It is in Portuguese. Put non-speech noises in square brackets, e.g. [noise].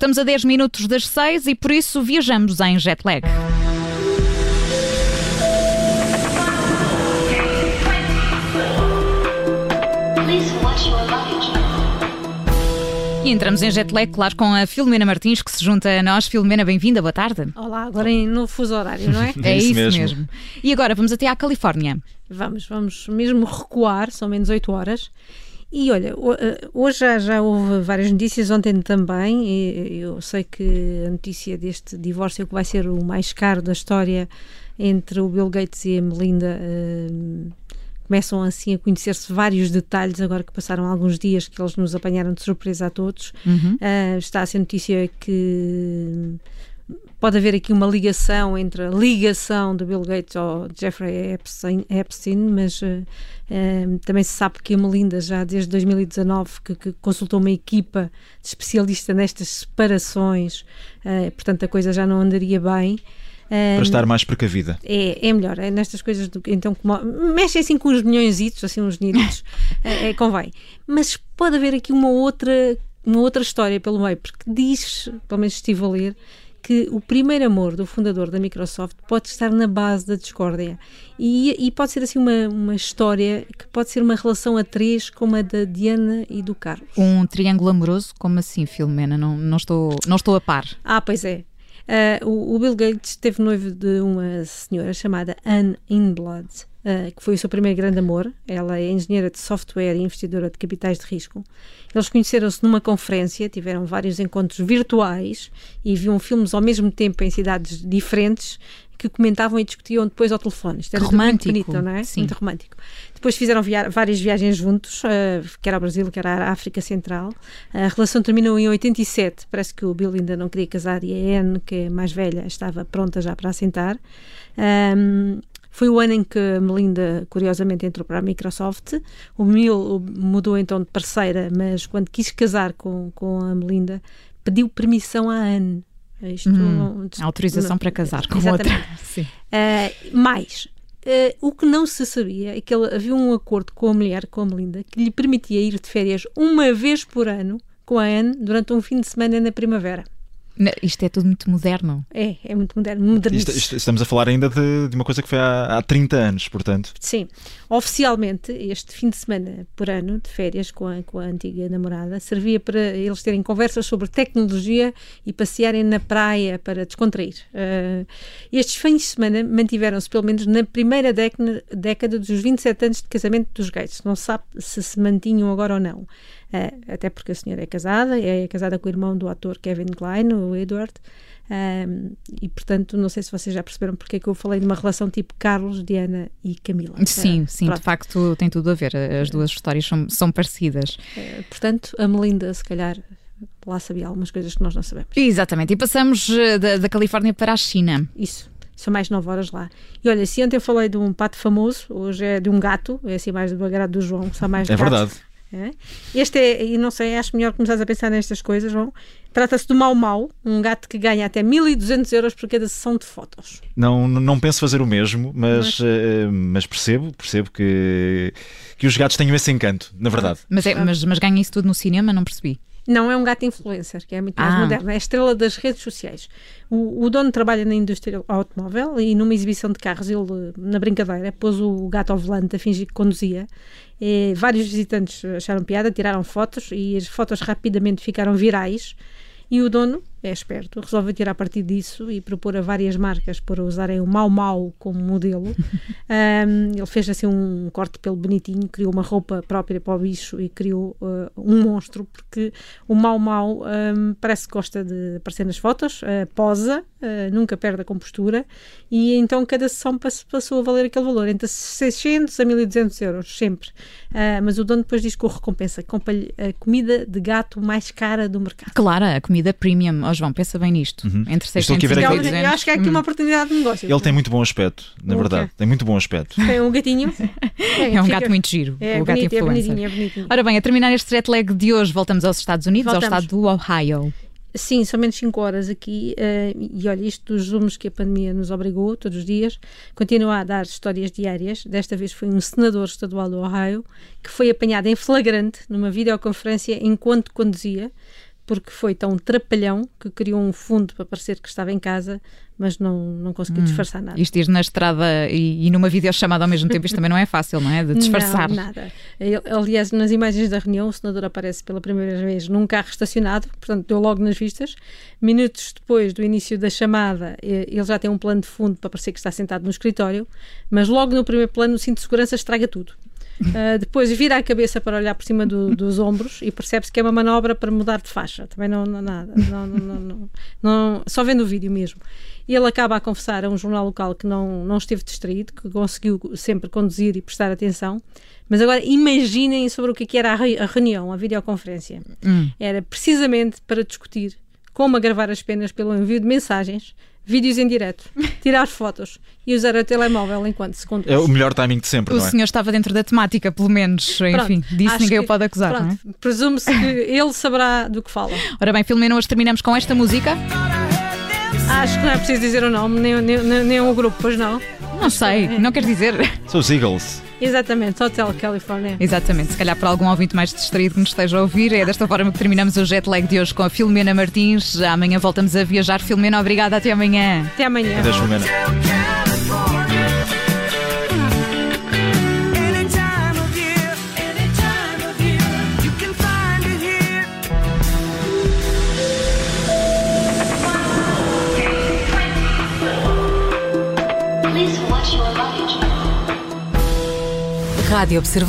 Estamos a 10 minutos das 6 e por isso viajamos em jet lag. E entramos em jet lag, claro, com a Filomena Martins, que se junta a nós. Filomena, bem-vinda, boa tarde. Olá, agora em novo fuso horário, não é? [laughs] É, É isso isso mesmo. mesmo. E agora vamos até à Califórnia. Vamos, vamos mesmo recuar, são menos 8 horas. E olha, eh, hoje já, já houve várias notícias, ontem também. E eu sei que a notícia deste divórcio que vai ser o mais caro da história entre o Bill Gates e a Melinda. eh, começam assim a conhecer-se vários detalhes, agora que passaram alguns dias que eles nos apanharam de surpresa a todos. Uhum. Ah, está a ser notícia que pode haver aqui uma ligação entre a ligação do Bill Gates ao Jeffrey Epstein, Epstein mas ah, ah, também se sabe que a Melinda já desde 2019 que, que consultou uma equipa de especialista nestas separações, ah, portanto a coisa já não andaria bem. Ah, Para estar mais precavida. é, é melhor, é nestas coisas do então como, mexe assim com uns milhões, assim uns dinheiritos, é, [laughs] é, convém. Mas pode haver aqui uma outra, uma outra história pelo meio, porque diz, pelo menos estive a ler, que o primeiro amor do fundador da Microsoft pode estar na base da discórdia. E, e pode ser assim uma, uma história que pode ser uma relação a três, como a da Diana e do Carlos. Um triângulo amoroso? Como assim, Filomena? Não, não, estou, não estou a par. Ah, pois é. Ah, o, o Bill Gates teve noivo de uma senhora chamada Anne Inblood, ah, que foi o seu primeiro grande amor. Ela é engenheira de software e investidora de capitais de risco. Eles conheceram-se numa conferência, tiveram vários encontros virtuais e viam filmes ao mesmo tempo em cidades diferentes que comentavam e discutiam depois ao telefone. Isto era tudo muito Romântico, bonito, não é? sim. Muito romântico. Depois fizeram via- várias viagens juntos, eh, quer ao Brasil, quer à África Central. A relação terminou em 87. Parece que o Bill ainda não queria casar e a Anne, que é mais velha, estava pronta já para assentar. Ahm, foi o ano em que a Melinda, curiosamente, entrou para a Microsoft. O Bill mudou então de parceira, mas quando quis casar com, com a Melinda, pediu permissão à Anne. Isto, Hum, Autorização para casar com Exatamente. outra. [laughs] Sim. Uh, mais, uh, o que não se sabia é que ele, havia um acordo com a mulher, com a Melinda, que lhe permitia ir de férias uma vez por ano com a Anne durante um fim de semana na primavera. Isto é tudo muito moderno. É, é muito moderno, Isto- moderníssimo. isto- estamos a falar ainda de, de uma coisa que foi há, há 30 anos, portanto. Sim, oficialmente este fim de semana por ano de férias com a, com a antiga namorada servia para eles terem conversas sobre tecnologia e passearem na praia para descontrair. Uh, estes fins de semana mantiveram-se pelo menos na primeira década, década dos 27 anos de casamento dos gays. Não se sabe se se mantinham agora ou não. Uh, até porque a senhora é casada, é casada com o irmão do ator Kevin Klein, o Edward. Um, e portanto, não sei se vocês já perceberam porque é que eu falei de uma relação tipo Carlos, Diana e Camila. Sim, Uh, sim, pronto. de facto tem tudo a ver. As duas histórias são, são parecidas. Uh, portanto, a Melinda, se calhar, lá sabia algumas coisas que nós não sabemos. Exatamente. E passamos eh, da, da Califórnia para a China. Isso. São mais 9 horas lá. E olha, se ontem eu falei de um pato famoso, hoje é de um gato, é assim mais do agrado do João, só mais É gatos. verdade. É? Este é, e não sei, acho melhor começar a pensar nestas coisas, João. Trata-se do Mau Mau, um gato que ganha até 1200 euros por cada sessão de fotos. Não, não penso fazer o mesmo, mas, eh, mas percebo, percebo que, que os gatos têm esse encanto, na verdade. Mas, é, mas, mas ganha isso tudo no cinema? Não percebi. Não é um gato influencer, que é muito mais Ah. moderno, é a estrela das redes sociais. O, o dono trabalha na indústria automóvel e numa exibição de carros, ele, na brincadeira, pôs o gato ao volante a fingir que conduzia. E vários visitantes acharam piada, tiraram fotos e as fotos rapidamente ficaram virais. E o dono, é esperto, resolve tirar partido disso e propor a várias marcas para usarem o Mau Mau como modelo. [laughs] Um, ele fez assim um corte pelo bonitinho, criou uma roupa própria para o bicho e criou uh, um monstro, porque o Mau Mau um, parece que gosta de aparecer nas fotos, uh, posa, uh, nunca perde a compostura, e então cada sessão pass- passou a valer aquele valor, entre 600 a 1200 euros, sempre. Mas o dono depois diz que o recompensa, compra-lhe a comida de gato mais cara do mercado. Claro, a comida premium. Ó João, pensa bem nisto. Entre Estou 600 aqui a ver e aqui- Eu, 200. eu acho que há aqui uma oportunidade de negócio. Ele tem muito bom aspecto, na O quê? verdade. Tem muito bom aspecto. Tem um gatinho. [laughs] É um gato muito giro. É o gato bonito, é influencer. bonitinho, é bonitinho. Ora bem, a terminar este jet lag de hoje, voltamos aos Estados Unidos, Voltamos. ao estado do Ohio. Sim, são menos 5 horas aqui eh, e olha, isto dos zooms que a pandemia nos obrigou todos os dias, continua a dar histórias diárias. Desta vez foi um senador estadual do Ohio que foi apanhado em flagrante numa videoconferência enquanto conduzia porque foi tão trapalhão que criou um fundo para parecer que estava em casa, mas não, não conseguiu disfarçar nada. Isto ir na estrada e, e numa videochamada ao mesmo tempo, isto também não é fácil, não é? De disfarçar. Não, nada. Ele- Aliás, nas imagens da reunião, o senador aparece pela primeira vez num carro estacionado, portanto, deu logo nas vistas. Minutos depois do início da chamada, ele já tem um plano de fundo para parecer que está sentado no escritório, mas logo no primeiro plano, o cinto de segurança estraga tudo. Ah, depois vira a cabeça para olhar por cima do- dos ombros e percebe-se que é uma manobra para mudar de faixa. Também não, não nada. Não, não, não, só vendo o vídeo mesmo. E ele acaba a confessar a um jornal local que não, não esteve distraído, que conseguiu sempre conduzir e prestar atenção. Mas agora imaginem sobre o que é que era a reunião, a videoconferência. Hum. Era precisamente para discutir como agravar as penas pelo envio de mensagens, vídeos em direto, [laughs] tirar fotos e usar o telemóvel enquanto se conduz. É o melhor timing de sempre, O não é? senhor estava dentro da temática, pelo menos, enfim, disso acho ninguém que- o pode acusar, não é? pronto, Presume-se que [laughs] ele saberá do que fala. Ora bem, Filomena, hoje terminamos com esta música. Acho que não é preciso dizer o nome, nem, nem, nem, nem o grupo, pois não. Não sei, não quer dizer. São os Eagles. Exatamente, Hotel California. Exatamente, se calhar para algum ouvinte mais distraído que nos esteja a ouvir, é desta forma que terminamos o jet lag de hoje com a Filomena Martins. Amanhã voltamos a viajar. Filomena, obrigada, até amanhã. Até amanhã. Adeus, Filomena. Rádio Observador.